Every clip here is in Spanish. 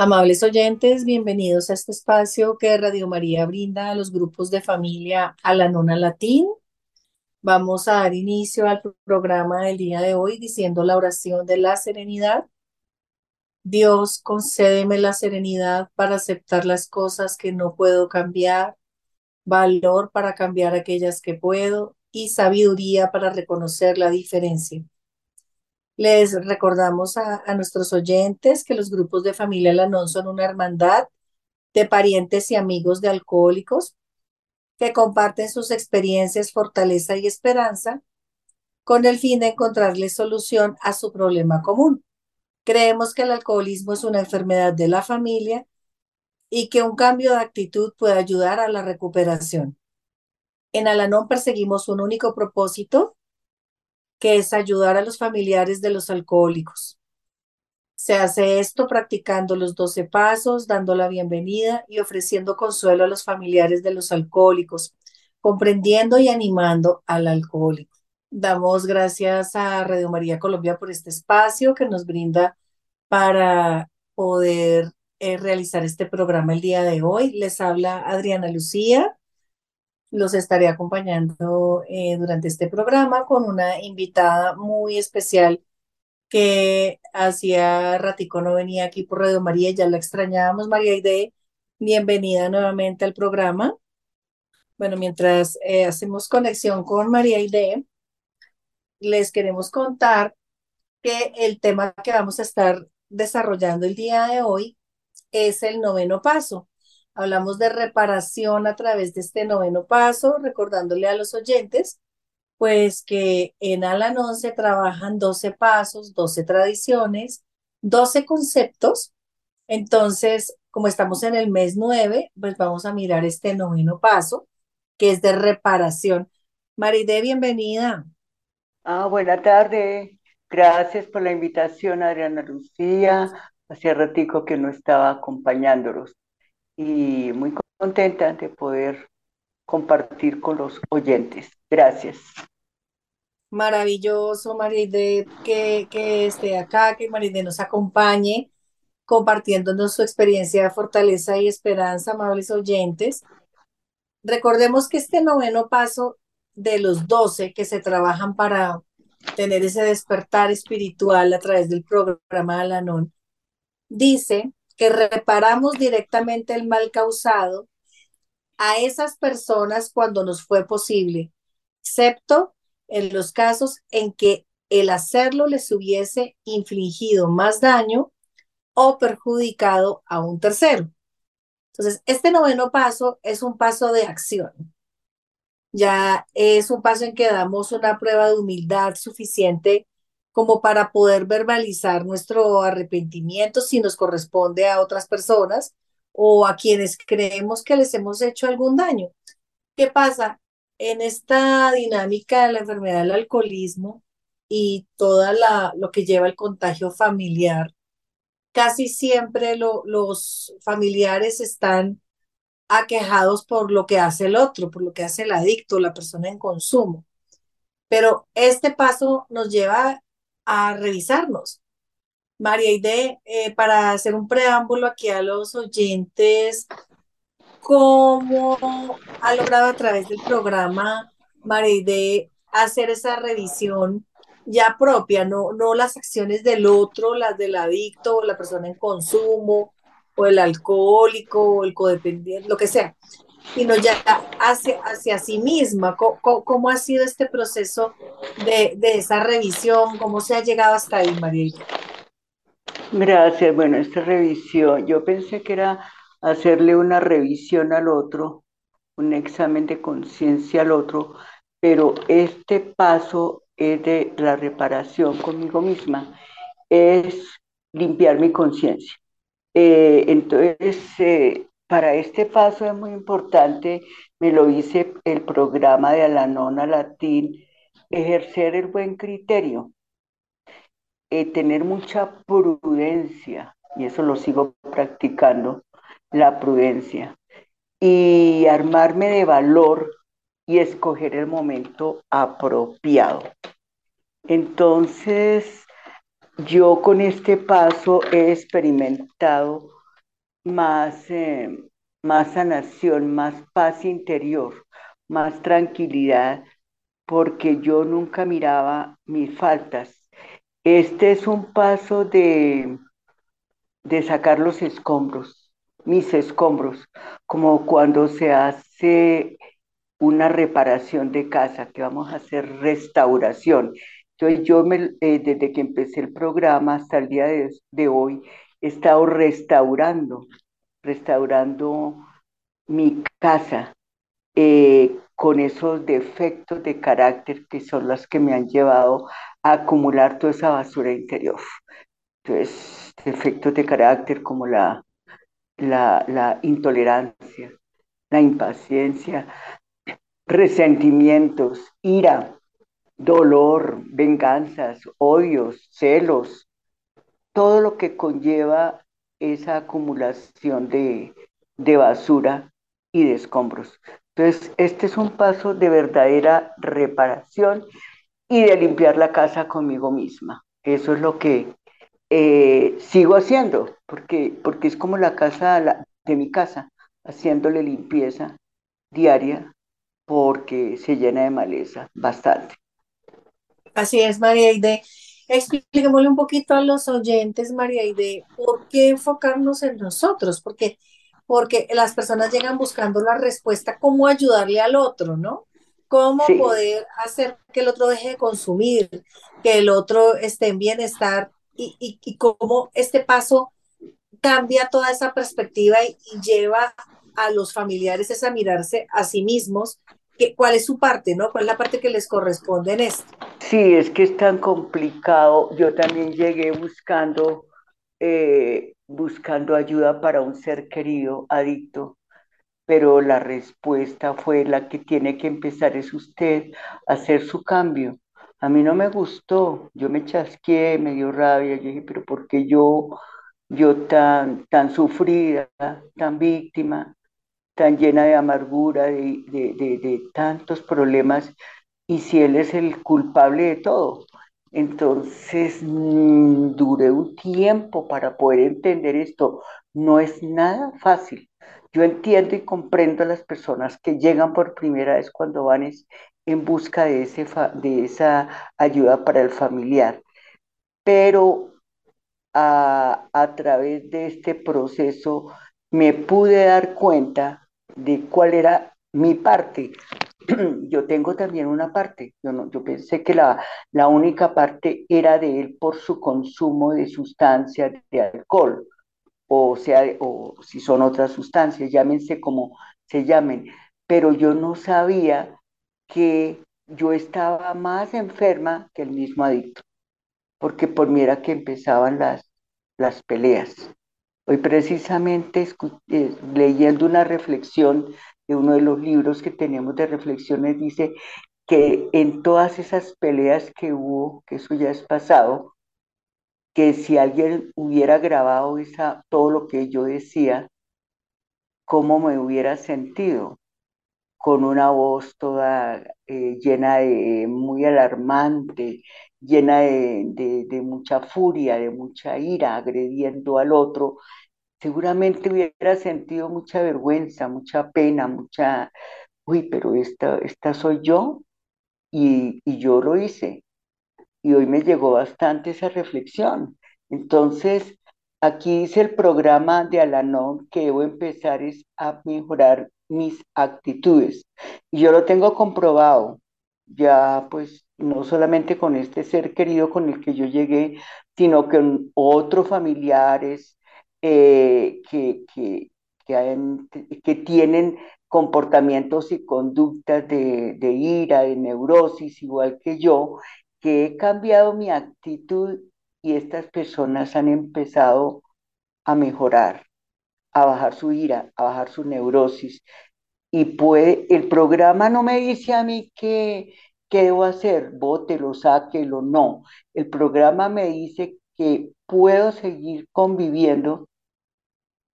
Amables oyentes, bienvenidos a este espacio que Radio María brinda a los grupos de familia a la nona latín. Vamos a dar inicio al programa del día de hoy diciendo la oración de la serenidad. Dios, concédeme la serenidad para aceptar las cosas que no puedo cambiar, valor para cambiar aquellas que puedo y sabiduría para reconocer la diferencia. Les recordamos a, nuestros oyentes que los grupos de familia Lanón son una hermandad de parientes y amigos de alcohólicos que comparten sus experiencias, fortaleza y esperanza con el fin de encontrarles solución a su problema común. Creemos que el alcoholismo es una enfermedad de la familia y que un cambio de actitud puede ayudar a la recuperación. En Alanón perseguimos un único propósito, que es ayudar a los familiares de los alcohólicos. Se hace esto practicando los doce pasos, dando la bienvenida y ofreciendo consuelo a los familiares de los alcohólicos, comprendiendo y animando al alcohólico. Damos gracias a Radio María Colombia por este espacio que nos brinda para poder eh, realizar este programa el día de hoy. Les habla Adriana Lucía los estaré acompañando eh, durante este programa con una invitada muy especial que hacía ratico no venía aquí por Radio María, ya la extrañábamos, María Ide, bienvenida nuevamente al programa. Bueno, mientras eh, hacemos conexión con María Ide, les queremos contar que el tema que vamos a estar desarrollando el día de hoy es el noveno paso. Hablamos de reparación a través de este noveno paso, recordándole a los oyentes, pues que en Alanón se trabajan 12 pasos, 12 tradiciones, 12 conceptos. Entonces, como estamos en el mes 9, pues vamos a mirar este noveno paso, que es de reparación. Maride, bienvenida. Ah, buena tarde. Gracias por la invitación, Adriana Lucía. Hacía ratico que no estaba acompañándolos y muy contenta de poder compartir con los oyentes. Gracias. Maravilloso, Maride, que, que esté acá, que Maride nos acompañe compartiéndonos su experiencia de fortaleza y esperanza, amables oyentes. Recordemos que este noveno paso de los doce que se trabajan para tener ese despertar espiritual a través del programa Alanon, dice que reparamos directamente el mal causado a esas personas cuando nos fue posible, excepto en los casos en que el hacerlo les hubiese infligido más daño o perjudicado a un tercero. Entonces, este noveno paso es un paso de acción. Ya es un paso en que damos una prueba de humildad suficiente como para poder verbalizar nuestro arrepentimiento si nos corresponde a otras personas o a quienes creemos que les hemos hecho algún daño. ¿Qué pasa? En esta dinámica de la enfermedad del alcoholismo y toda lo que lleva el contagio familiar, casi siempre los familiares están aquejados por lo que hace el otro, por lo que hace el adicto, la persona en consumo. Pero este paso nos lleva a revisarnos. María Ide, eh, para hacer un preámbulo aquí a los oyentes, ¿cómo ha logrado a través del programa María Ide hacer esa revisión ya propia, no, no las acciones del otro, las del adicto, la persona en consumo, o el alcohólico, o el codependiente, lo que sea, sino ya hacia, hacia sí misma. ¿Cómo, ha sido este proceso de, de, esa revisión? ¿Cómo se ha llegado hasta ahí, María? Gracias. Bueno, esta revisión, yo pensé que era hacerle una revisión al otro, un examen de conciencia al otro, pero este paso es de la reparación conmigo misma, es limpiar mi conciencia. Eh, entonces, eh, para este paso es muy importante, me lo hice el programa de Alanona Latín, ejercer el buen criterio, eh, tener mucha prudencia, y eso lo sigo practicando, la prudencia, y armarme de valor y escoger el momento apropiado. Entonces, yo con este paso he experimentado más, eh, más sanación, más paz interior, más tranquilidad, porque yo nunca miraba mis faltas. Este es un paso de, de sacar los escombros, mis escombros, como cuando se hace una reparación de casa, que vamos a hacer restauración. Entonces yo me, eh, desde que empecé el programa hasta el día de, de hoy he estado restaurando, restaurando mi casa eh, con esos defectos de carácter que son las que me han llevado a acumular toda esa basura interior. Entonces, defectos de carácter como la, la, la intolerancia, la impaciencia, resentimientos, ira, dolor, venganzas, odios, celos, todo lo que conlleva esa acumulación de, de basura y de escombros. Entonces, este es un paso de verdadera reparación y de limpiar la casa conmigo misma. Eso es lo que eh, sigo haciendo, porque, porque es como la casa de mi casa, haciéndole limpieza diaria porque se llena de maleza bastante. Así es, María Aide. Expliquémosle un poquito a los oyentes, María Aide, ¿por qué enfocarnos en nosotros? Porque, porque las personas llegan buscando la respuesta, cómo ayudarle al otro, ¿no? Cómo Sí, poder hacer que el otro deje de consumir, que el otro esté en bienestar y, y, y cómo este paso cambia toda esa perspectiva y, y lleva a los familiares es a mirarse a sí mismos, que, cuál es su parte, ¿no? ¿Cuál es la parte que les corresponde en esto? sí, es que es tan complicado. Yo también llegué buscando, eh, buscando ayuda para un ser querido adicto pero la respuesta fue la que tiene que empezar es usted a hacer su cambio. A mí no me gustó, yo me chasqué, me dio rabia, yo dije, pero ¿por qué yo, yo tan, tan sufrida, tan víctima, tan llena de amargura, de, de, de, tantos problemas, y si él es el culpable de todo? Entonces, mm, duré un tiempo para poder entender esto. No es nada fácil. Yo entiendo y comprendo a las personas que llegan por primera vez cuando van es en busca de, ese de esa ayuda para el familiar, pero a, a través de este proceso me pude dar cuenta de cuál era mi parte. Yo tengo también una parte. Yo, pensé que la, la única parte era de él por su consumo de sustancias de alcohol o sea, o si son otras sustancias, llámense como se llamen, pero yo no sabía que yo estaba más enferma que el mismo adicto, porque por mí era que empezaban las, las peleas. Hoy precisamente eh, leyendo una reflexión de uno de los libros que tenemos de reflexiones, dice que en todas esas peleas que hubo, que eso ya es pasado, que si alguien hubiera grabado esa, todo lo que yo decía, cómo me hubiera sentido con una voz toda eh, llena de, muy alarmante, llena de, de mucha furia, de mucha ira, agrediendo al otro. Seguramente hubiera sentido mucha vergüenza, mucha pena, mucha, uy, pero esta, esta soy yo y, y yo lo hice y hoy me llegó bastante esa reflexión. Entonces, aquí dice el programa de Alanon que debo empezar es a mejorar mis actitudes. Y yo lo tengo comprobado, ya pues no solamente con este ser querido con el que yo llegué, sino con otros familiares eh, que, que, que, tienen comportamientos y conductas de, de ira, de neurosis, igual que yo, que he cambiado mi actitud y estas personas han empezado a mejorar, a bajar su ira, a bajar su neurosis. Y puede, el programa no me dice a mí qué, qué debo hacer, bótelo, sáquelo, no. El programa me dice que puedo seguir conviviendo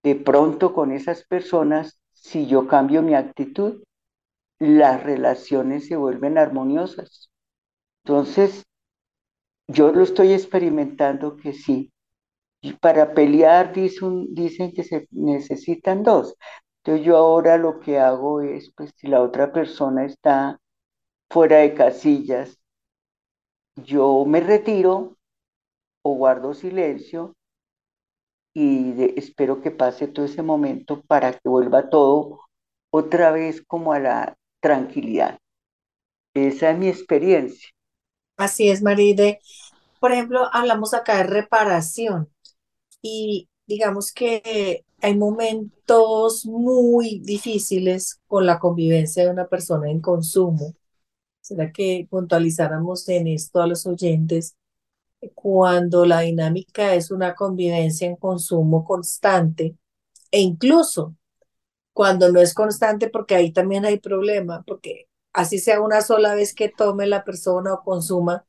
de pronto con esas personas si yo cambio mi actitud, las relaciones se vuelven armoniosas. Entonces, yo lo estoy experimentando que sí, para pelear dicen que se necesitan dos. Entonces yo ahora lo que hago es, pues si la otra persona está fuera de casillas, yo me retiro o guardo silencio y espero que pase todo ese momento para que vuelva todo otra vez como a la tranquilidad. Esa es mi experiencia. Así es, Maride. Por ejemplo, hablamos acá de reparación y digamos que hay momentos muy difíciles con la convivencia de una persona en consumo. ¿Será que puntualizáramos en esto a los oyentes? Cuando la dinámica es una convivencia en consumo constante e incluso cuando no es constante, porque ahí también hay problema, porque así sea una sola vez que tome la persona o consuma,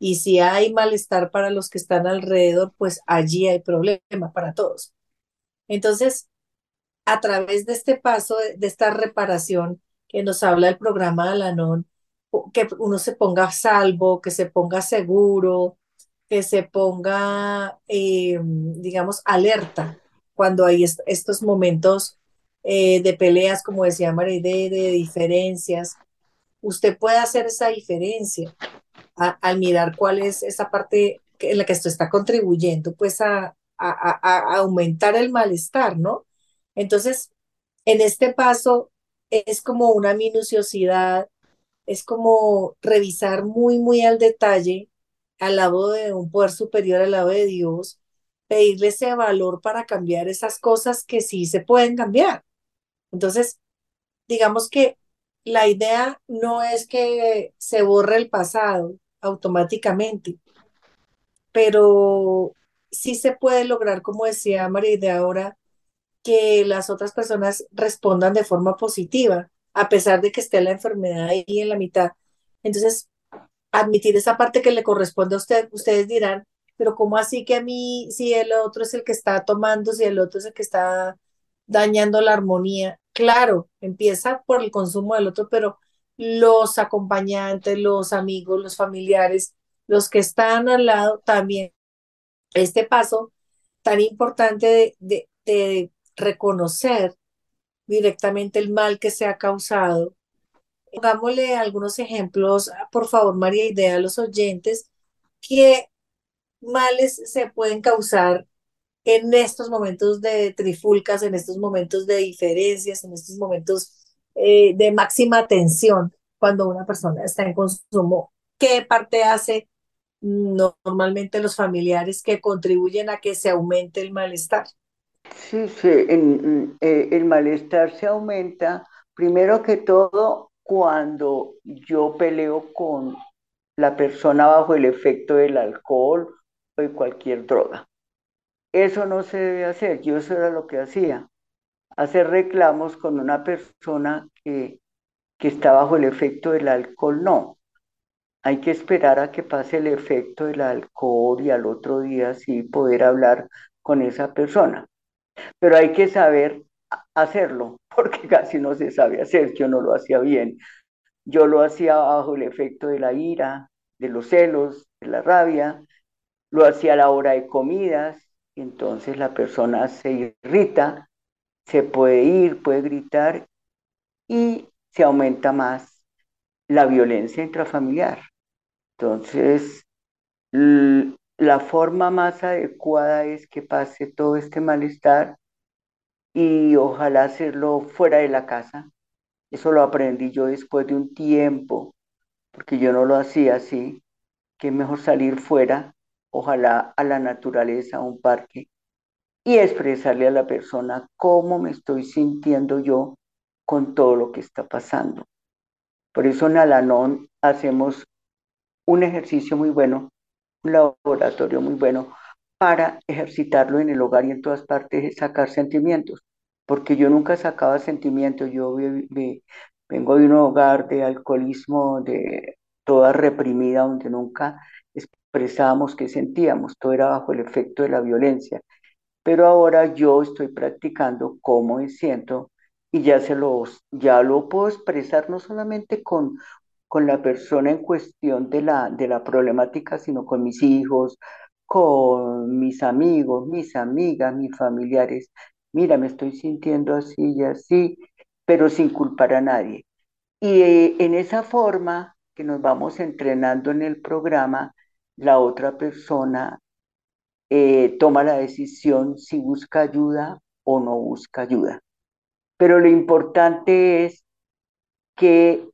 y si hay malestar para los que están alrededor, pues allí hay problema para todos. Entonces, a través de este paso, de, esta reparación que nos habla el programa de Alanon, que uno se ponga a salvo, que se ponga seguro, que se ponga, eh, digamos, alerta cuando hay estos momentos eh, de peleas, como decía María, de, diferencias. Usted puede hacer esa diferencia al mirar cuál es esa parte en la que esto está contribuyendo, pues a, aumentar el malestar, ¿no? Entonces, en este paso es como una minuciosidad, es como revisar muy, muy al detalle, al lado de un poder superior, al lado de Dios, pedirle ese valor para cambiar esas cosas que sí se pueden cambiar. Entonces, digamos que la idea no es que se borre el pasado automáticamente, pero sí se puede lograr, como decía María de ahora, que las otras personas respondan de forma positiva, a pesar de que esté la enfermedad ahí en la mitad. Entonces, admitir esa parte que le corresponde a usted, ustedes dirán, pero ¿cómo así que a mí, si el otro es el que está tomando, si el otro es el que está dañando la armonía? Claro, empieza por el consumo del otro, pero los acompañantes, los amigos, los familiares, los que están al lado también. Este paso tan importante de, reconocer directamente el mal que se ha causado. Pongámosle algunos ejemplos, por favor, María Idea, a los oyentes, qué males se pueden causar en estos momentos de trifulcas, en estos momentos de diferencias, en estos momentos eh, de máxima tensión cuando una persona está en consumo. ¿Qué parte hace normalmente los familiares que contribuyen a que se aumente el malestar? Sí, sí, eh, el malestar se aumenta primero que todo cuando yo peleo con la persona bajo el efecto del alcohol o de cualquier droga. Eso no se debe hacer, yo eso era lo que hacía, hacer reclamos con una persona que, que está bajo el efecto del alcohol, no. Hay que esperar a que pase el efecto del alcohol y al otro día sí poder hablar con esa persona. Pero hay que saber hacerlo, porque casi no se sabe hacer, yo no lo hacía bien. Yo lo hacía bajo el efecto de la ira, de los celos, de la rabia, lo hacía a la hora de comidas, entonces la persona se irrita, se puede ir, puede gritar y se aumenta más la violencia intrafamiliar. Entonces, la forma más adecuada es que pase todo este malestar y ojalá hacerlo fuera de la casa. Eso lo aprendí yo después de un tiempo, porque yo no lo hacía así, que es mejor salir fuera ojalá a la naturaleza, a un parque, y expresarle a la persona cómo me estoy sintiendo yo con todo lo que está pasando. Por eso en Alanón hacemos un ejercicio muy bueno, un laboratorio muy bueno para ejercitarlo en el hogar y en todas partes, sacar sentimientos, porque yo nunca sacaba sentimientos, yo vengo de un hogar de alcoholismo, de toda reprimida, donde nunca expresábamos qué sentíamos, todo era bajo el efecto de la violencia. Pero ahora yo estoy practicando cómo me siento y ya, se los, ya lo puedo expresar no solamente con, con la persona en cuestión de la, de la problemática, sino con mis hijos, con mis amigos, mis amigas, mis familiares. Mira, me estoy sintiendo así y así, pero sin culpar a nadie. Y eh, en esa forma que nos vamos entrenando en el programa, la otra persona eh, toma la decisión si busca ayuda o no busca ayuda. Pero lo importante es que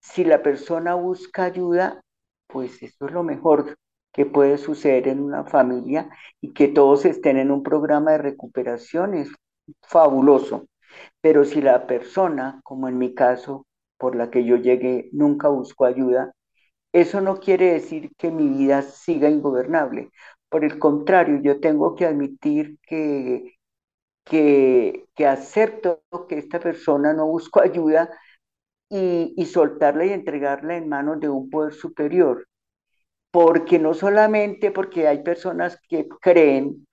si la persona busca ayuda, pues eso es lo mejor que puede suceder en una familia y que todos estén en un programa de recuperación es fabuloso. Pero si la persona, como en mi caso, por la que yo llegué, nunca buscó ayuda, eso no quiere decir que mi vida siga ingobernable. Por el contrario, yo tengo que admitir que, que, que acepto que esta persona no buscó ayuda y, y soltarla y entregarla en manos de un poder superior porque no solamente porque hay personas que creen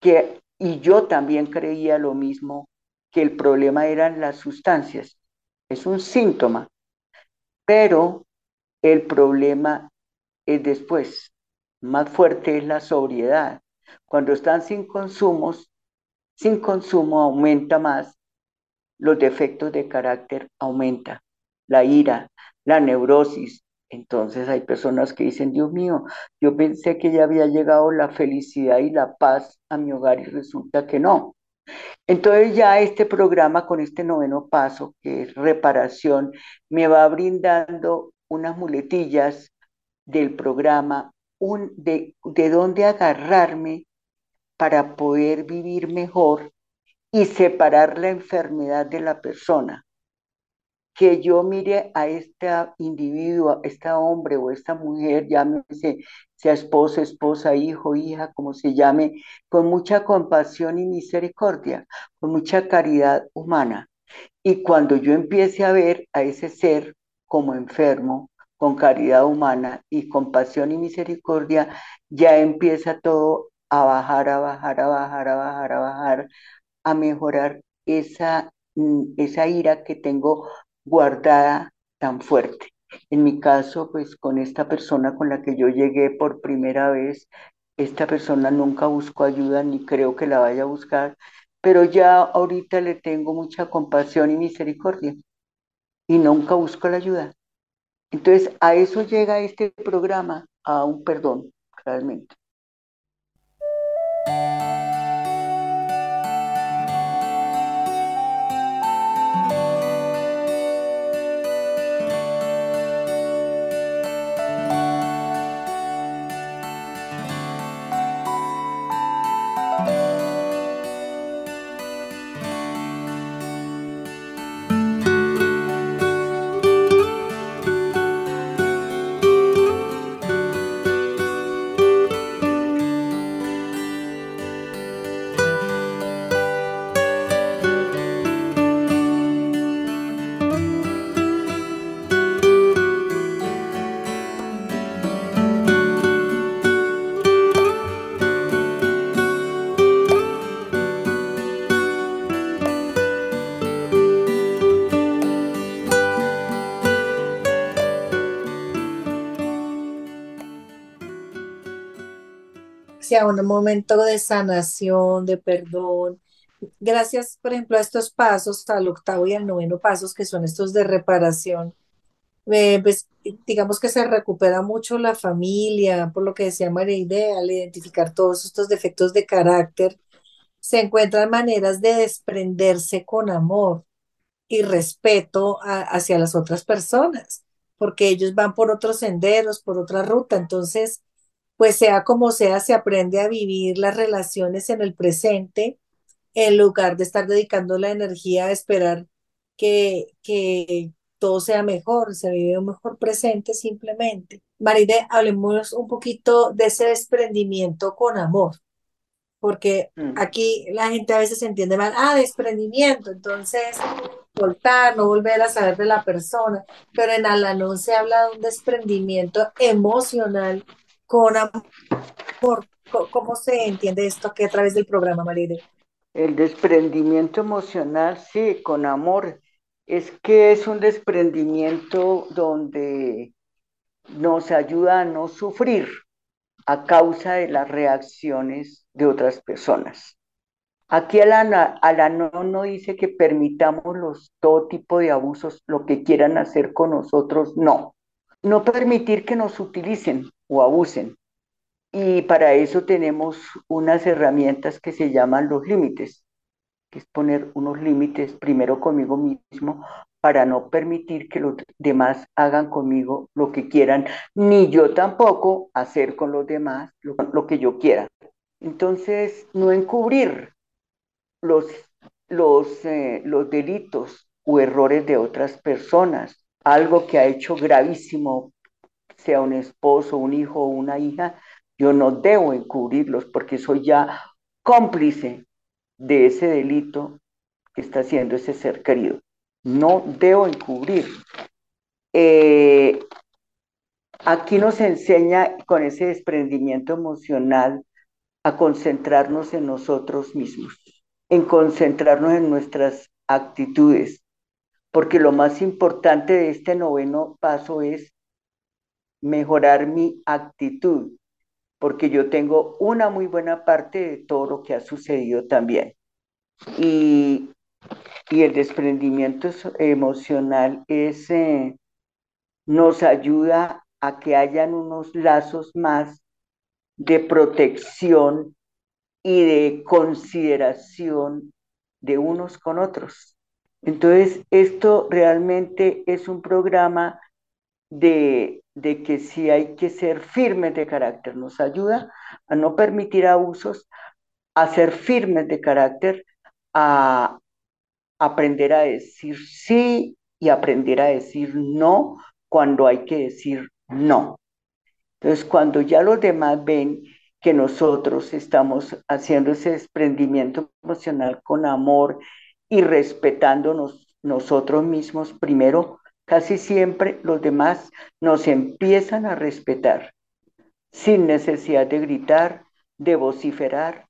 que, y yo también creía lo mismo, que el problema eran las sustancias, es un síntoma, pero el problema es después, más fuerte es la sobriedad. Cuando están sin consumos, sin consumo aumenta más, los defectos de carácter aumenta, la ira, la neurosis, entonces hay personas que dicen, Dios mío, yo pensé que ya había llegado la felicidad y la paz a mi hogar y resulta que no. Entonces ya este programa con este noveno paso, que es reparación, me va brindando unas muletillas del programa, un, de, de dónde agarrarme para poder vivir mejor y separar la enfermedad de la persona que yo mire a este individuo, a este hombre o esta mujer, llámese, sea esposo, esposa, hijo, hija, como se llame, con mucha compasión y misericordia, con mucha caridad humana. Y cuando yo empiece a ver a ese ser como enfermo, con caridad humana y compasión y misericordia, ya empieza todo a bajar, a bajar, a bajar, a bajar, a bajar, a mejorar esa, mm, esa ira que tengo guardada tan fuerte. En mi caso, pues con esta persona con la que yo llegué por primera vez, esta persona nunca buscó ayuda ni creo que la vaya a buscar, pero ya ahorita le tengo mucha compasión y misericordia y nunca busco la ayuda. Entonces, a eso llega este programa, a un perdón, realmente. Sea un momento de sanación, de perdón. Gracias, por ejemplo, a estos pasos, al octavo y al noveno pasos, que son estos de reparación, eh, digamos que se recupera mucho la familia, por lo que decía María Idea, al identificar todos estos defectos de carácter, se encuentran maneras de desprenderse con amor y respeto hacia las otras personas, porque ellos van por otros senderos, por otra ruta, entonces pues sea como sea, se aprende a vivir las relaciones en el presente en lugar de estar dedicando la energía a esperar que, que todo sea mejor, se vive un mejor presente simplemente. Maride, hablemos un poquito de ese desprendimiento con amor, porque mm. aquí la gente a veces entiende mal, ah, desprendimiento, entonces soltar, no volver a saber de la persona, pero en Alanón se habla de un desprendimiento emocional con amor. ¿Cómo se entiende esto aquí a través del programa, Maride? El desprendimiento emocional, sí, con amor. Es que es un desprendimiento donde nos ayuda a no sufrir, a causa de las reacciones de otras personas. Aquí la no dice que permitamos los, todo tipo de abusos, lo que quieran hacer con nosotros, no. No permitir que nos utilicen o abusen. Y para eso tenemos unas herramientas que se llaman los límites, que es poner unos límites primero conmigo mismo para no permitir que los demás hagan conmigo lo que quieran, ni yo tampoco hacer con los demás lo, que yo quiera. Entonces, no encubrir los, los, eh, los delitos o errores de otras personas, algo que ha hecho gravísimo, sea un esposo, un hijo o una hija, yo no debo encubrirlos porque soy ya cómplice de ese delito que está haciendo ese ser querido no debo encubrir. Eh, aquí nos enseña con ese desprendimiento emocional a concentrarnos en nosotros mismos, en concentrarnos en nuestras actitudes, porque lo más importante de este noveno paso es mejorar mi actitud, porque yo tengo una muy buena parte de todo lo que ha sucedido también. Y y el desprendimiento emocional es, eh, nos ayuda a que hayan unos lazos más de protección y de consideración de unos con otros. Entonces, esto realmente es un programa de, de que si hay que ser firmes de carácter, nos ayuda a no permitir abusos, a ser firmes de carácter, a, aprender a decir sí y aprender a decir no cuando hay que decir no. Entonces, cuando ya los demás ven que nosotros estamos haciendo ese desprendimiento emocional con amor y respetándonos nosotros mismos primero, casi siempre los demás nos empiezan a respetar sin necesidad de gritar, de vociferar,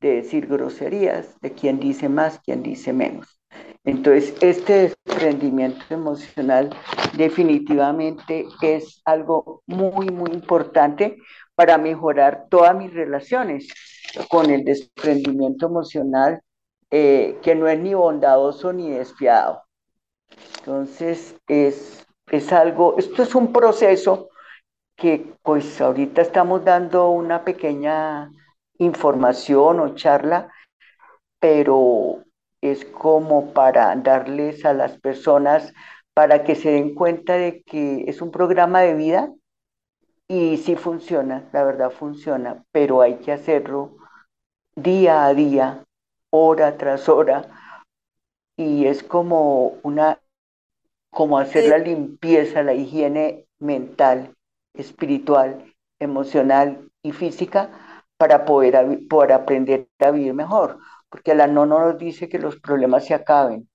de decir groserías, de quién dice más, quién dice menos. Entonces, este desprendimiento emocional definitivamente es algo muy, muy importante para mejorar todas mis relaciones con el desprendimiento emocional, eh, que no es ni bondadoso ni despiadado. Entonces, es, es algo, esto es un proceso que pues ahorita estamos dando una pequeña información o charla, pero es como para darles a las personas para que se den cuenta de que es un programa de vida y sí funciona, la verdad funciona, pero hay que hacerlo día a día, hora tras hora, y es como una, como hacer la limpieza, la higiene mental, espiritual, emocional y física para poder, aprender a vivir mejor, porque la no nos dice que los problemas se acaben,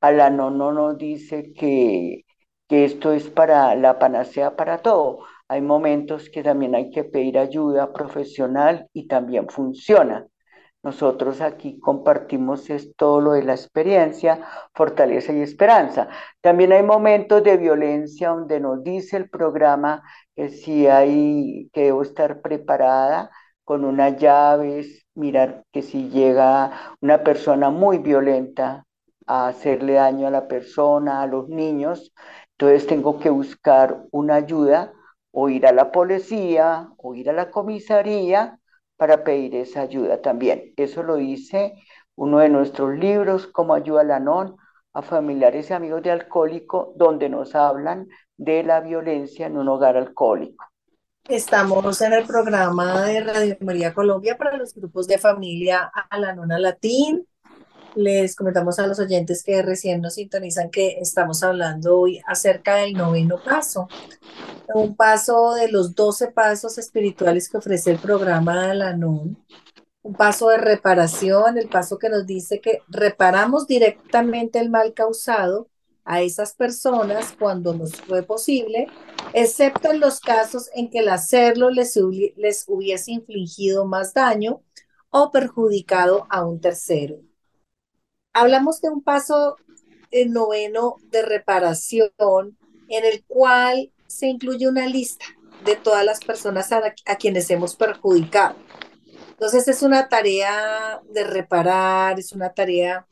la no no nos dice que, que esto es para la panacea para todo. Hay momentos que también hay que pedir ayuda profesional y también funciona. Nosotros aquí compartimos todo lo de la experiencia, fortaleza y esperanza. También hay momentos de violencia donde nos dice el programa que si hay que debo estar preparada con unas llaves, mirar que si llega una persona muy violenta a hacerle daño a la persona, a los niños, entonces tengo que buscar una ayuda o ir a la policía o ir a la comisaría para pedir esa ayuda también. Eso lo dice uno de nuestros libros, como ayuda a la NON a familiares y amigos de alcohólico, donde nos hablan de la violencia en un hogar alcohólico. Estamos en el programa de Radio María Colombia para los grupos de familia a la nona latín. Les comentamos a los oyentes que recién nos sintonizan que estamos hablando hoy acerca del noveno paso, un paso de los doce pasos espirituales que ofrece el programa de la NON, un paso de reparación, el paso que nos dice que reparamos directamente el mal causado a esas personas cuando nos fue posible excepto en los casos en que el hacerlo les hubiese infligido más daño o perjudicado a un tercero. Hablamos de un paso el noveno de reparación en el cual se incluye una lista, de todas las personas a, a quienes hemos perjudicado. Entonces es una tarea de reparar, es una tarea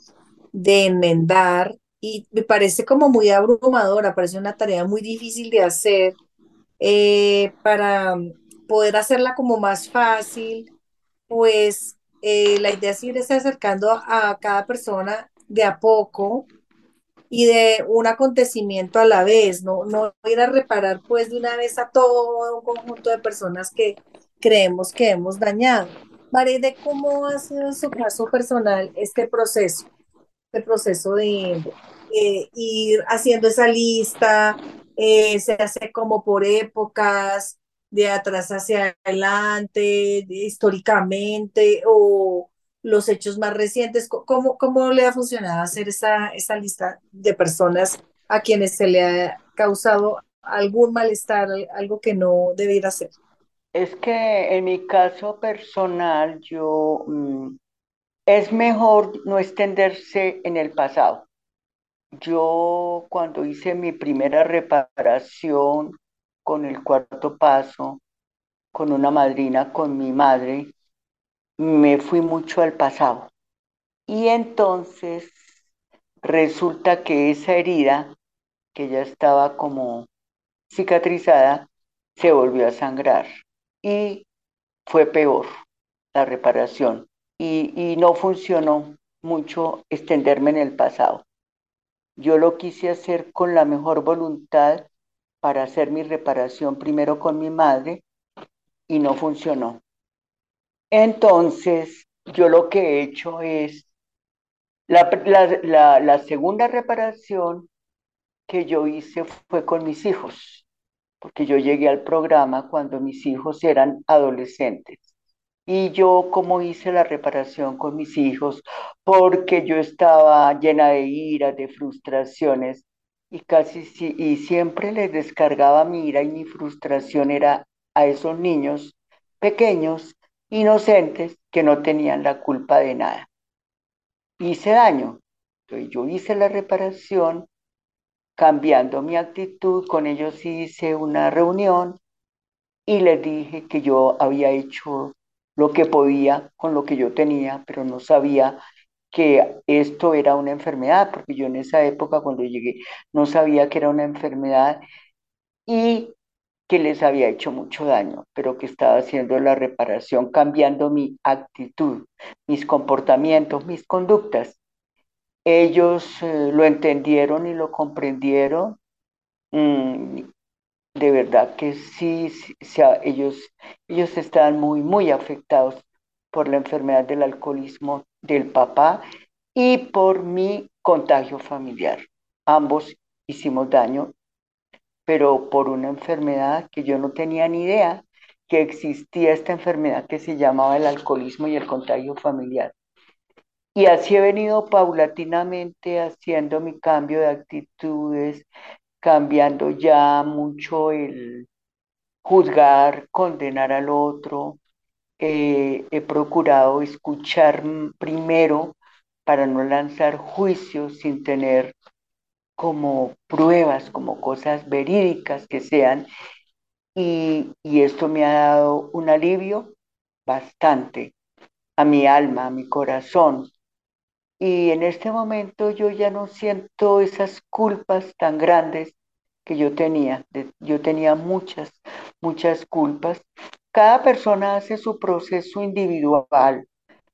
de enmendar y me parece como muy abrumadora, parece una tarea muy difícil de hacer eh, para poder hacerla como más fácil, pues eh, la idea es irse acercando a cada persona de a poco y de un acontecimiento a la vez, no, no ir a reparar pues de una vez a todo un conjunto de personas que creemos que hemos dañado. de ¿cómo ha sido en su caso personal este proceso? Este proceso de ir haciendo esa lista, eh, se hace como por épocas, de atrás hacia adelante, históricamente, o los hechos más recientes. ¿Cómo, cómo le ha funcionado hacer esa, esa lista de personas a quienes se le ha causado algún malestar, algo que no debiera ser? Es que en mi caso personal, yo mm, es mejor no extenderse en el pasado. Yo cuando hice mi primera reparación con el cuarto paso, con una madrina, con mi madre, me fui mucho al pasado. Y entonces resulta que esa herida, que ya estaba como cicatrizada, se volvió a sangrar y fue peor la reparación y, no funcionó mucho extenderme en el pasado. Yo lo quise hacer con la mejor voluntad para hacer mi reparación primero con mi madre y no funcionó. Entonces, yo lo que he hecho es, la, segunda reparación que yo hice fue con mis hijos, porque yo llegué al programa cuando mis hijos eran adolescentes. Y yo como hice la reparación con mis hijos, porque yo estaba llena de ira, de frustraciones, y casi y siempre les descargaba mi ira y mi frustración era a esos niños pequeños inocentes que no tenían la culpa de nada. Hice daño. Entonces yo hice la reparación cambiando mi actitud, con ellos hice una reunión y les dije que yo había hecho lo que podía con lo que yo tenía, pero no sabía que esto era una enfermedad, porque yo en esa época cuando llegué no sabía que era una enfermedad y que les había hecho mucho daño, pero que estaba haciendo la reparación, cambiando mi actitud, mis comportamientos, mis conductas. Ellos eh, lo entendieron y lo comprendieron. Mm, de verdad que sí, ellos, ellos estaban muy, muy afectados por la enfermedad del alcoholismo del papá y por mi contagio familiar. Ambos hicimos daño pero por una enfermedad que yo no tenía ni idea que existía esta enfermedad que se llamaba el alcoholismo y el contagio familiar. Y así he venido paulatinamente haciendo mi cambio de actitudes, cambiando ya mucho el juzgar, condenar al otro. Eh, he procurado escuchar primero para no lanzar juicios sin tener como pruebas, como cosas verídicas que sean. Y, esto me ha dado un alivio bastante a mi alma, a mi corazón. Y en este momento yo ya no siento esas culpas tan grandes que yo tenía. yo tenía muchas, muchas culpas. Cada persona hace su proceso individual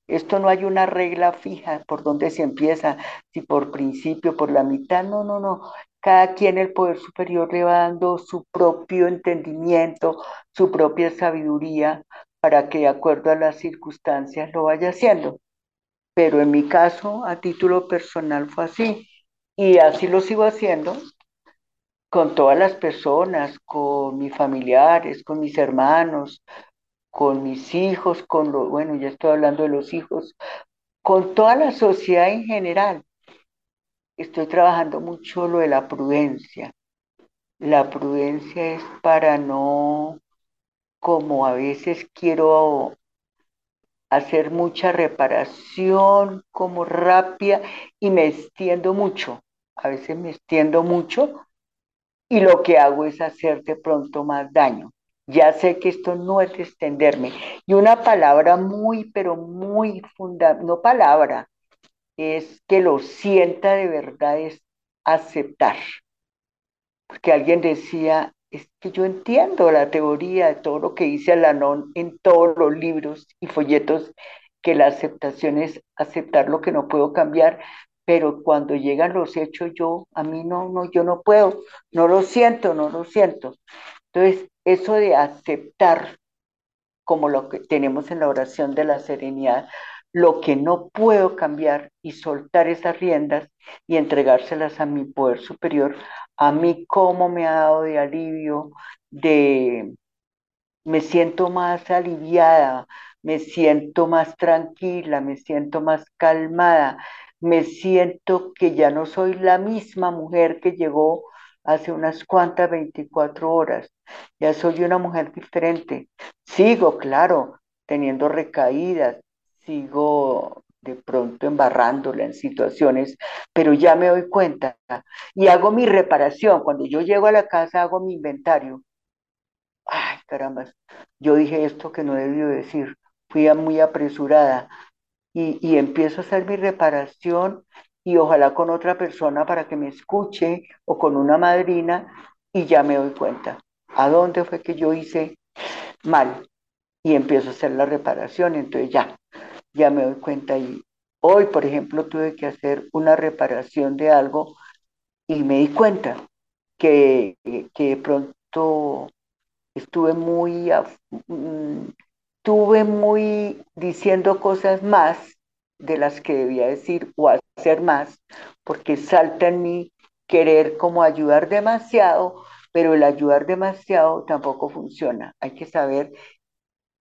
esto no hay una regla fija por donde se empieza, si por principio, por la mitad, no, no, no. Cada quien el poder superior le va dando su propio entendimiento, su propia sabiduría, para que de acuerdo a las circunstancias lo vaya haciendo. Pero en mi caso, a título personal, fue así. Y así lo sigo haciendo con todas las personas, con mis familiares, con mis hermanos, con mis hijos, con los, bueno, ya estoy hablando de los hijos, con toda la sociedad en general. Estoy trabajando mucho lo de la prudencia. La prudencia es para no, como a veces quiero hacer mucha reparación, como rápida, y me extiendo mucho. A veces me extiendo mucho y lo que hago es hacerte pronto más daño Ya sé que esto no es extenderme. Y una palabra muy, pero muy fundamental, no palabra, es que lo sienta de verdad, es aceptar. Porque alguien decía, es que yo entiendo la teoría de todo lo que dice Alanón en todos los libros y folletos, que la aceptación es aceptar lo que no puedo cambiar, pero cuando llegan los hechos yo, a mí no, no, yo no puedo, no lo siento, no lo siento. Entonces, eso de aceptar, como lo que tenemos en la oración de la serenidad, lo que no puedo cambiar y soltar esas riendas y entregárselas a mi poder superior, a mí cómo me ha dado de alivio, de me siento más aliviada, me siento más tranquila, me siento más calmada, me siento que ya no soy la misma mujer que llegó hace unas cuantas 24 horas, ya soy una mujer diferente. Sigo, claro, teniendo recaídas, sigo de pronto embarrándola en situaciones, pero ya me doy cuenta y hago mi reparación. Cuando yo llego a la casa hago mi inventario. Ay, caramba, yo dije esto que no debió decir, fui muy apresurada y, empiezo a hacer mi reparación y ojalá con otra persona para que me escuche o con una madrina y ya me doy cuenta. A dónde fue que yo hice mal y empiezo a hacer la reparación, entonces ya, ya me doy cuenta y hoy, por ejemplo, tuve que hacer una reparación de algo y me di cuenta que, que de pronto estuve muy, mm, estuve muy diciendo cosas más de las que debía decir o hacer más, porque salta en mí querer como ayudar demasiado, pero el ayudar demasiado tampoco funciona. Hay que saber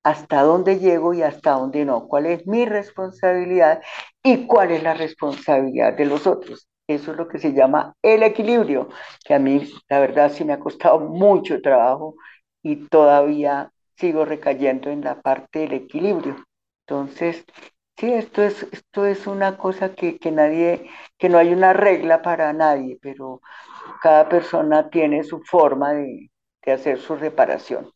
hasta dónde llego y hasta dónde no, cuál es mi responsabilidad y cuál es la responsabilidad de los otros. Eso es lo que se llama el equilibrio, que a mí la verdad sí me ha costado mucho trabajo y todavía sigo recayendo en la parte del equilibrio. Entonces, sí, esto es, esto es una cosa que, que nadie, que no hay una regla para nadie, pero cada persona tiene su forma de, de hacer su reparación.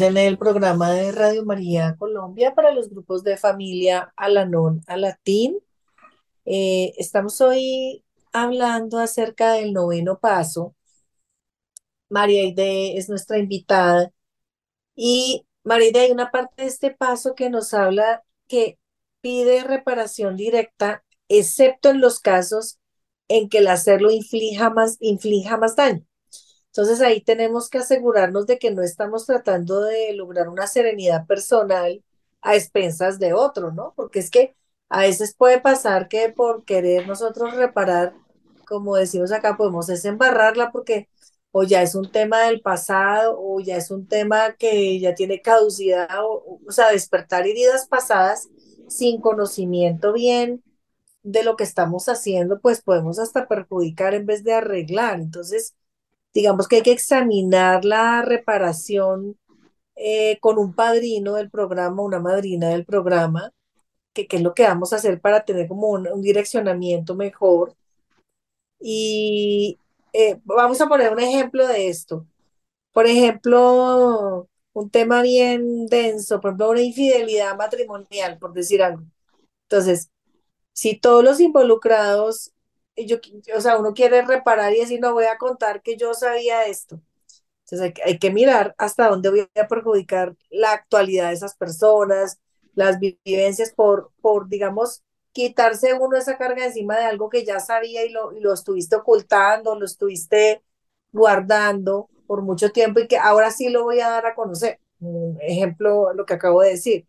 En el programa de Radio María Colombia para los grupos de familia Alanón a Latín. Eh, estamos hoy hablando acerca del noveno paso. María Ide es nuestra invitada. Y María Ide, hay una parte de este paso que nos habla que pide reparación directa, excepto en los casos en que el hacerlo inflija más, inflija más daño. Entonces ahí tenemos que asegurarnos de que no estamos tratando de lograr una serenidad personal a expensas de otro, ¿no? Porque es que a veces puede pasar que por querer nosotros reparar, como decimos acá, podemos desembarrarla porque o ya es un tema del pasado o ya es un tema que ya tiene caducidad, o, o sea, despertar heridas pasadas sin conocimiento bien de lo que estamos haciendo, pues podemos hasta perjudicar en vez de arreglar. Entonces, digamos que hay que examinar la reparación eh, con un padrino del programa, una madrina del programa, que, es lo que vamos a hacer para tener como un, direccionamiento mejor. Y eh, vamos a poner un ejemplo de esto. Por ejemplo, un tema bien denso, por ejemplo, una infidelidad matrimonial, por decir algo. Entonces, si todos los involucrados yo, o sea, uno quiere reparar y decir, no voy a contar que yo sabía esto. Entonces hay, que mirar hasta dónde voy a perjudicar la actualidad de esas personas, las vivencias por, por digamos, quitarse uno esa carga encima de algo que ya sabía y lo, y lo estuviste ocultando, lo estuviste guardando por mucho tiempo y que ahora sí lo voy a dar a conocer. Ejemplo, lo que acabo de decir.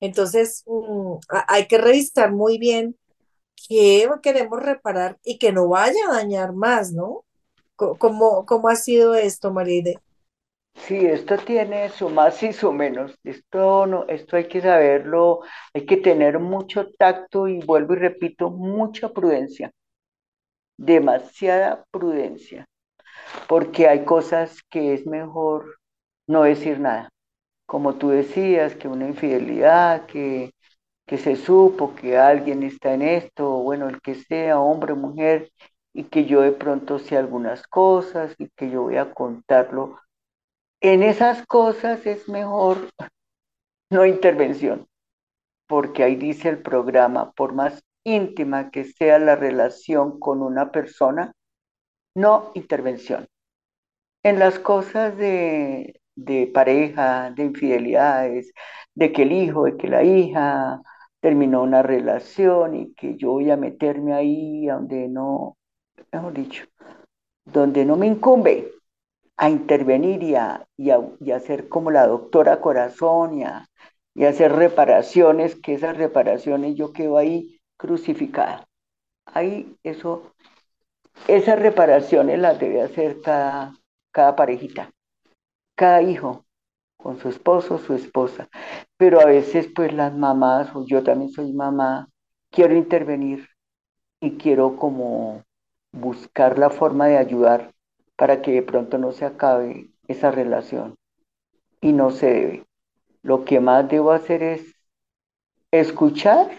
Entonces, mm, hay que revisar muy bien qué queremos reparar y que no vaya a dañar más, ¿no? ¿Cómo, cómo ha sido esto, Maride? Sí, esto tiene su más y su menos. Esto no, esto hay que saberlo, hay que tener mucho tacto y vuelvo y repito, mucha prudencia. Demasiada prudencia. Porque hay cosas que es mejor no decir nada. Como tú decías, que una infidelidad, que, que se supo que alguien está en esto, bueno, el que sea, hombre o mujer, y que yo de pronto sé algunas cosas y que yo voy a contarlo en esas cosas es mejor no intervención, porque ahí dice el programa, por más íntima que sea la relación con una persona, no intervención. En las cosas de, de pareja, de infidelidades, de que el hijo, de que la hija terminó una relación y que yo voy a meterme ahí donde no, mejor dicho, donde no me incumbe, a intervenir y a, y hacer como la doctora corazón y a, y hacer reparaciones, que esas reparaciones yo quedo ahí crucificada. Ahí eso, esas reparaciones las debe hacer cada, cada parejita, cada hijo, con su esposo, su esposa. Pero a veces pues las mamás, o yo también soy mamá, quiero intervenir y quiero como buscar la forma de ayudar para que de pronto no se acabe esa relación. Y no se debe. Lo que más debo hacer es escuchar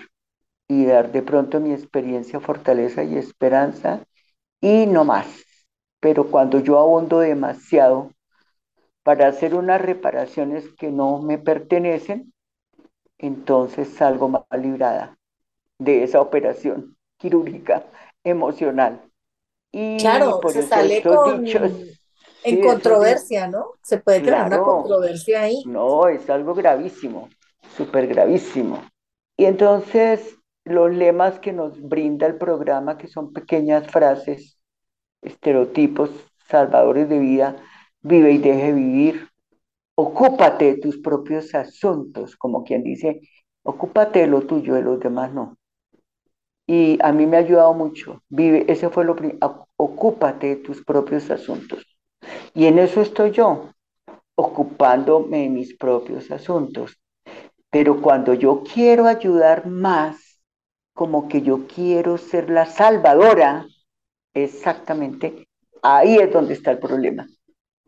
y dar de pronto mi experiencia, fortaleza y esperanza y no más. Pero cuando yo abondo demasiado para hacer unas reparaciones que no me pertenecen, entonces salgo mal librada de esa operación quirúrgica emocional. Y claro, se sale con, en controversia, ¿no? Se puede crear una controversia ahí. No, es algo gravísimo, súper gravísimo. Y entonces los lemas que nos brinda el programa, que son pequeñas frases, estereotipos, salvadores de vida, vive y deje vivir, ocúpate de tus propios asuntos, como quien dice, ocúpate de lo tuyo, de los demás no y a mí me ha ayudado mucho. Vive, ese fue lo primero, ocúpate de tus propios asuntos. Y en eso estoy yo, ocupándome de mis propios asuntos. Pero cuando yo quiero ayudar más, como que yo quiero ser la salvadora, exactamente ahí es donde está el problema.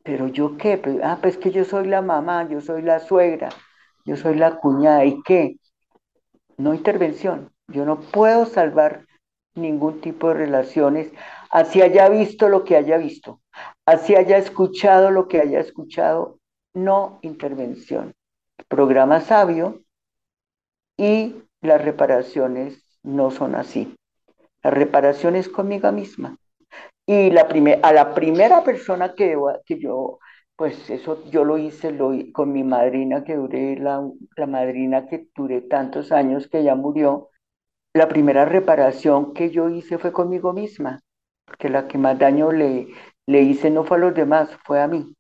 Pero yo qué, pues, ah, pues que yo soy la mamá, yo soy la suegra, yo soy la cuñada, ¿y qué? No intervención, yo no puedo salvar ningún tipo de relaciones, así haya visto lo que haya visto, así haya escuchado lo que haya escuchado, no intervención. Programa sabio y las reparaciones no son así. La reparación es conmigo misma. Y la a la primera persona que, que yo, pues eso yo lo hice lo, con mi madrina, que duré, la, la madrina que duré tantos años, que ya murió, la primera reparación que yo hice fue conmigo misma, porque la que más daño le, le hice no fue a los demás, fue a mí.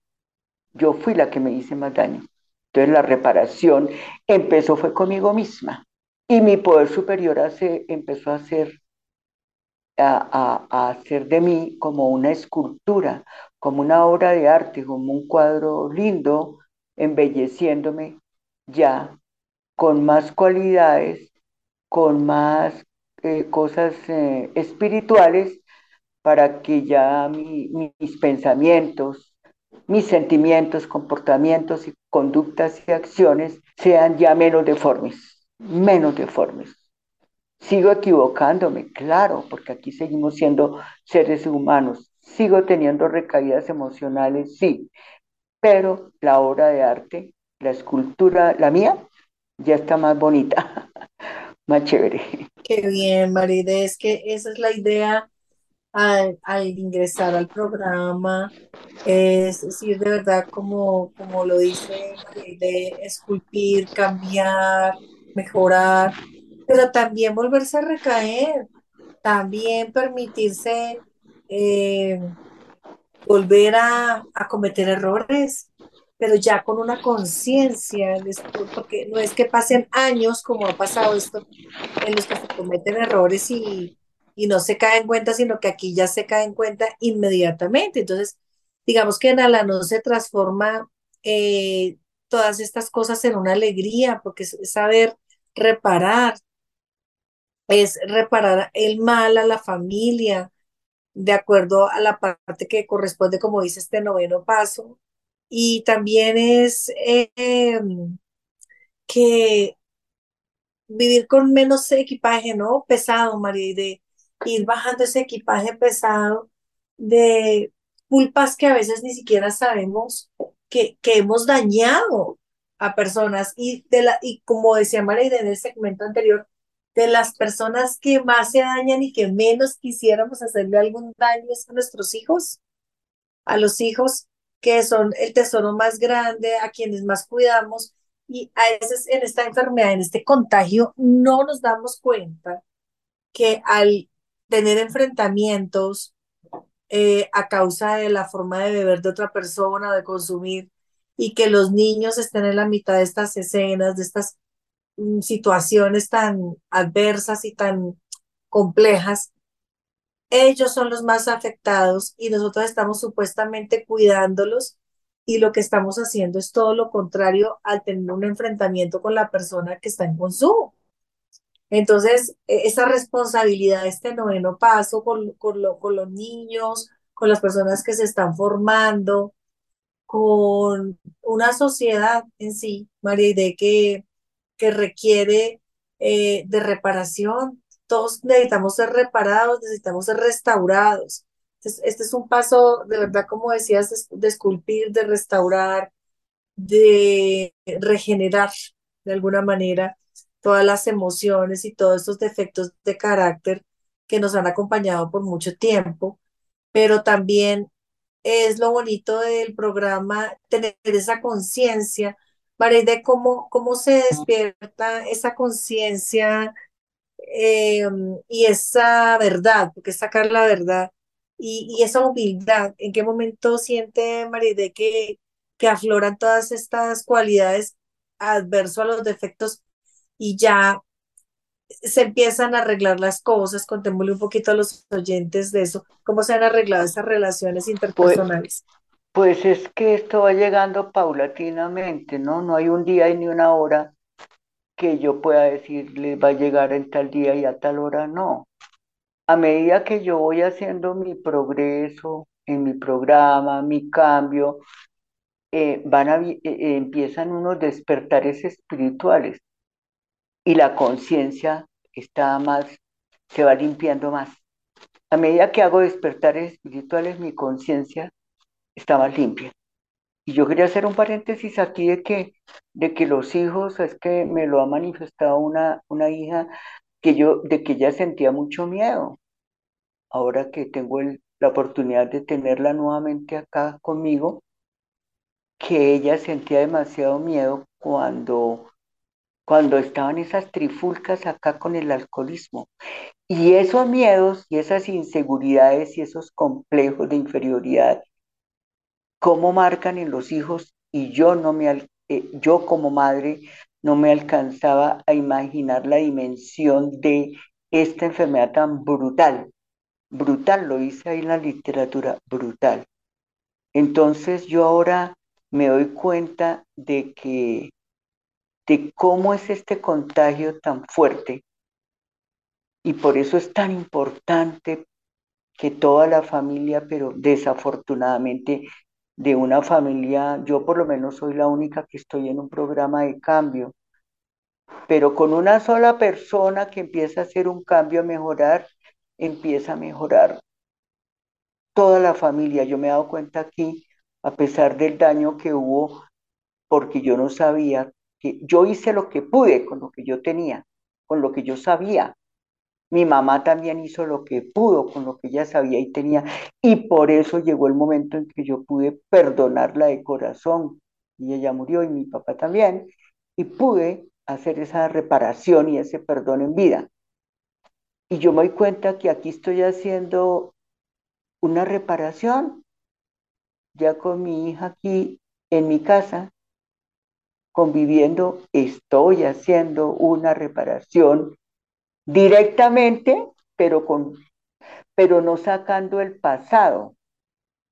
Yo fui la que me hice más daño. Entonces la reparación empezó fue conmigo misma y mi poder superior hace, empezó a hacer, a, hacer de mí como una escultura, como una obra de arte, como un cuadro lindo, embelleciéndome ya con más cualidades con más eh, cosas eh, espirituales para que ya mis pensamientos, mis sentimientos, comportamientos y conductas y acciones sean ya menos deformes, menos deformes. Sigo equivocándome, claro, porque aquí seguimos siendo seres humanos. Sigo teniendo recaídas emocionales, sí, pero la obra de arte, la escultura, la mía, ya está más bonita. más chévere. Qué bien, Maride, es que esa es la idea al, ingresar al programa, es decir, de verdad, como, como lo dice María, de esculpir, cambiar, mejorar, pero también volverse a recaer, también permitirse eh, volver a, cometer errores, pero ya con una conciencia, porque no es que pasen años como ha pasado esto, en los que se cometen errores y, no se cae en cuenta, sino que aquí ya se cae en cuenta inmediatamente. Entonces, digamos que en Alanón se transforma eh, todas estas cosas en una alegría, porque es saber reparar, es reparar el mal a la familia, de acuerdo a la parte que corresponde, como dice este noveno paso. Y también es em, que vivir con menos equipaje, ¿no? Pesado, María, y de ir bajando ese equipaje pesado de culpas que a veces ni siquiera sabemos que, que hemos dañado a personas y de la y como decía María en el segmento anterior, de las personas que más se dañan y que menos quisiéramos hacerle algún daño es a nuestros hijos, a los hijos que son el tesoro más grande, a quienes más cuidamos y a veces en esta enfermedad, en este contagio, no nos damos cuenta que al tener enfrentamientos eh, a causa de la forma de beber de otra persona, de consumir, y que los niños estén en la mitad de estas escenas, de estas situaciones tan adversas y tan complejas, ellos son los más afectados y nosotros estamos supuestamente cuidándolos y lo que estamos haciendo es todo lo contrario al tener un enfrentamiento con la persona que está en consumo. Entonces, e- esa responsabilidad, este noveno paso con, con, con los niños, con las personas que se están formando, con una sociedad en sí, María, de que, que requiere eh, de reparación. Todos necesitamos ser reparados, necesitamos ser restaurados. Entonces, este es un paso, de verdad, como decías, de, esculpir, de restaurar, de regenerar de alguna manera todas las emociones y todos estos defectos de carácter que nos han acompañado por mucho tiempo, pero también es lo bonito del programa, tener esa conciencia, María, de cómo, cómo se despierta esa conciencia eh, y esa verdad, porque es sacar la verdad y, y esa humildad. ¿En qué momento siente María de que, que afloran todas estas cualidades adverso a los defectos y ya se empiezan a arreglar las cosas? Contémosle un poquito a los oyentes de eso, cómo se han arreglado esas relaciones Pues, interpersonales. pues es que esto va llegando paulatinamente, ¿no? No hay un día y ni una hora que yo pueda decirle va a llegar en tal día y a tal hora, no. A medida que yo voy haciendo mi progreso en mi programa, mi cambio, eh, van a, eh, eh, empiezan unos despertares espirituales y la conciencia está más, se va limpiando más. A medida que hago despertares espirituales, mi conciencia más limpia. Y yo quería hacer un paréntesis aquí de que, de que los hijos, es que me lo ha manifestado una, una hija que yo, de que ella sentía mucho miedo. Ahora que tengo el- la oportunidad de tenerla nuevamente acá conmigo, que ella sentía demasiado miedo cuando, cuando estaban esas trifulcas acá con el alcoholismo. Y esos miedos y esas inseguridades y esos complejos de inferioridad, ¿cómo marcan en los hijos? Y yo no me, eh, yo como madre no me alcanzaba a imaginar la dimensión de esta enfermedad tan brutal. Brutal, lo dice ahí en la literatura, brutal. Entonces yo ahora me doy cuenta de que, de cómo es este contagio tan fuerte y por eso es tan importante que toda la familia, pero desafortunadamente de una familia, yo por lo menos soy la única que estoy en un programa de cambio, pero con una sola persona que empieza a hacer un cambio, a mejorar, empieza a mejorar toda la familia. Yo me he dado cuenta aquí, a pesar del daño que hubo, porque yo no sabía que yo hice lo que pude con lo que yo tenía, con lo que yo sabía, Mi mamá también hizo lo que pudo con lo que ella sabía y tenía, y por eso llegó el momento en que yo pude perdonarla de corazón. Y ella murió y mi papá también, y pude hacer esa reparación y ese perdón en vida. Y yo me doy cuenta que aquí estoy haciendo una reparación, ya con mi hija aquí en mi casa, conviviendo, estoy haciendo una reparación directamente, pero, con, pero no sacando el pasado,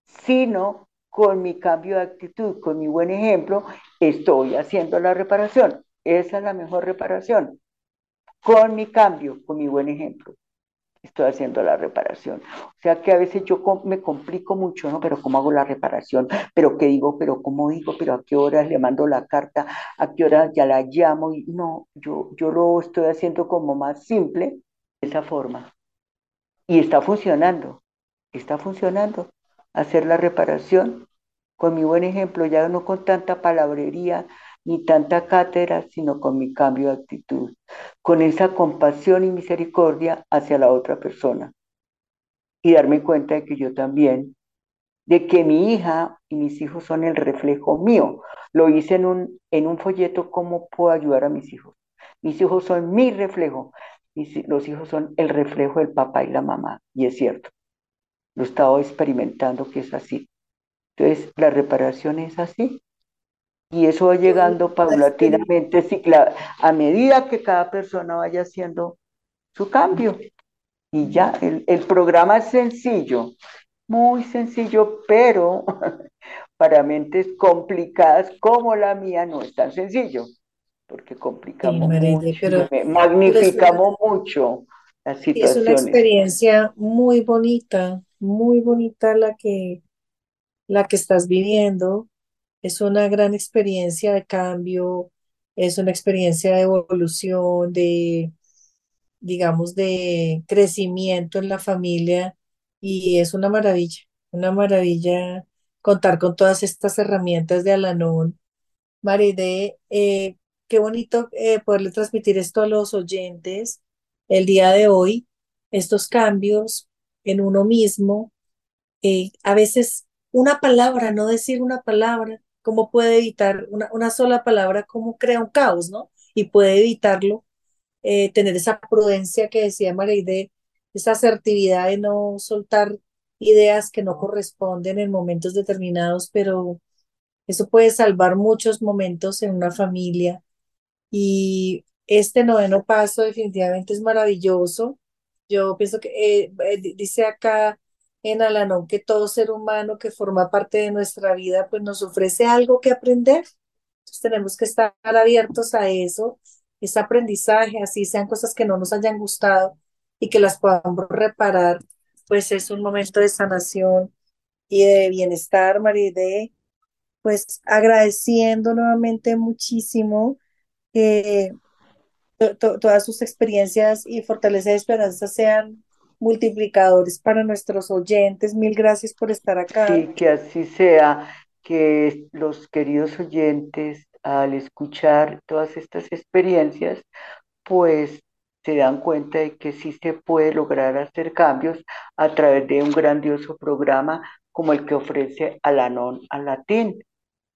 sino con mi cambio de actitud, con mi buen ejemplo, estoy haciendo la reparación. Esa es la mejor reparación. Con mi cambio, con mi buen ejemplo, estoy haciendo la reparación. O sea que a veces yo me complico mucho, ¿no? Pero ¿cómo hago la reparación? ¿Pero qué digo? ¿Pero cómo digo? ¿Pero a qué horas le mando la carta? ¿A qué hora ya la llamo? Y no, yo, yo lo estoy haciendo como más simple, de esa forma. Y está funcionando, está funcionando. Hacer la reparación con mi buen ejemplo, ya no con tanta palabrería, ni tanta cátedra, sino con mi cambio de actitud, con esa compasión y misericordia hacia la otra persona. Y darme cuenta de que yo también, de que mi hija y mis hijos son el reflejo mío. Lo hice en un, en un folleto, ¿cómo puedo ayudar a mis hijos? Mis hijos son mi reflejo. los hijos son el reflejo del papá y la mamá. Y es cierto. Lo he estado experimentando que es así. Entonces, la reparación es así. Y eso va llegando paulatinamente, a medida que cada persona vaya haciendo su cambio. Y ya, el, el programa es sencillo, muy sencillo, pero para mentes complicadas como la mía no es tan sencillo, porque complicamos mucho, magnificamos mucho las situaciones. Es una experiencia muy bonita, muy bonita la que, la que estás viviendo es una gran experiencia de cambio, es una experiencia de evolución, de, digamos, de crecimiento en la familia y es una maravilla, una maravilla contar con todas estas herramientas de Alanón. Maride, eh, qué bonito eh, poderle transmitir esto a los oyentes el día de hoy, estos cambios en uno mismo. Eh, a veces una palabra, no decir una palabra, cómo puede evitar una, una sola palabra, cómo crea un caos, ¿no? Y puede evitarlo, eh, tener esa prudencia que decía Mareide, esa asertividad de no soltar ideas que no corresponden en momentos determinados, pero eso puede salvar muchos momentos en una familia. Y este noveno paso definitivamente es maravilloso. Yo pienso que eh, eh, dice acá en Alanón que todo ser humano que forma parte de nuestra vida pues nos ofrece algo que aprender. Entonces tenemos que estar abiertos a eso, ese aprendizaje, así sean cosas que no nos hayan gustado y que las podamos reparar, pues es un momento de sanación y de bienestar, Maride, pues agradeciendo nuevamente muchísimo que todas sus experiencias y fortaleza de esperanza sean multiplicadores para nuestros oyentes. Mil gracias por estar acá. Sí, que así sea, que los queridos oyentes al escuchar todas estas experiencias, pues se dan cuenta de que sí se puede lograr hacer cambios a través de un grandioso programa como el que ofrece Alanon al Latín.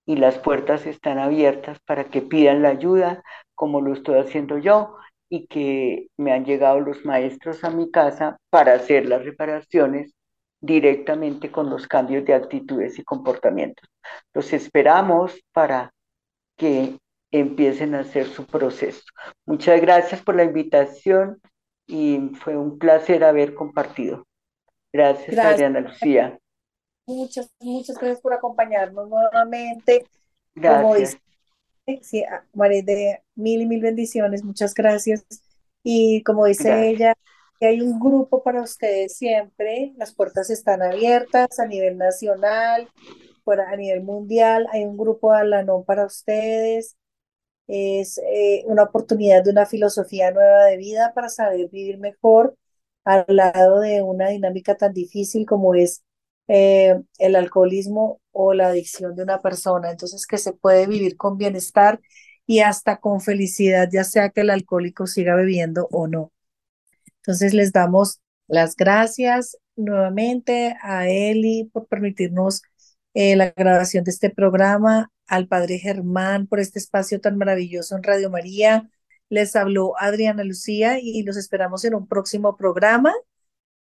Y las puertas están abiertas para que pidan la ayuda, como lo estoy haciendo yo, y que me han llegado los maestros a mi casa para hacer las reparaciones directamente con los cambios de actitudes y comportamientos. Los esperamos para que empiecen a hacer su proceso. Muchas gracias por la invitación y fue un placer haber compartido. Gracias, Adriana Lucía. Muchas, muchas gracias por acompañarnos nuevamente. Gracias. Sí, María de mil y mil bendiciones, muchas gracias. Y como dice ella, hay un grupo para ustedes siempre, las puertas están abiertas a nivel nacional, a nivel mundial, hay un grupo de Alanón para ustedes. Es eh, una oportunidad de una filosofía nueva de vida para saber vivir mejor al lado de una dinámica tan difícil como es eh, el alcoholismo o la adicción de una persona. Entonces, que se puede vivir con bienestar y hasta con felicidad, ya sea que el alcohólico siga bebiendo o no. Entonces les damos las gracias nuevamente a Eli por permitirnos eh, la grabación de este programa, al Padre Germán por este espacio tan maravilloso en Radio María. Les habló Adriana Lucía y los esperamos en un próximo programa.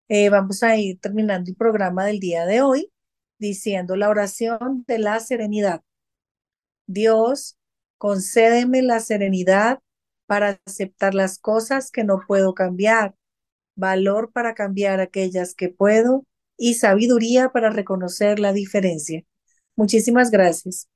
Eh, vamos a ir terminando el programa del día de hoy diciendo la oración de la serenidad. Dios, concédeme la serenidad para aceptar las cosas que no puedo cambiar, valor para cambiar aquellas que puedo y sabiduría para reconocer la diferencia. Muchísimas gracias.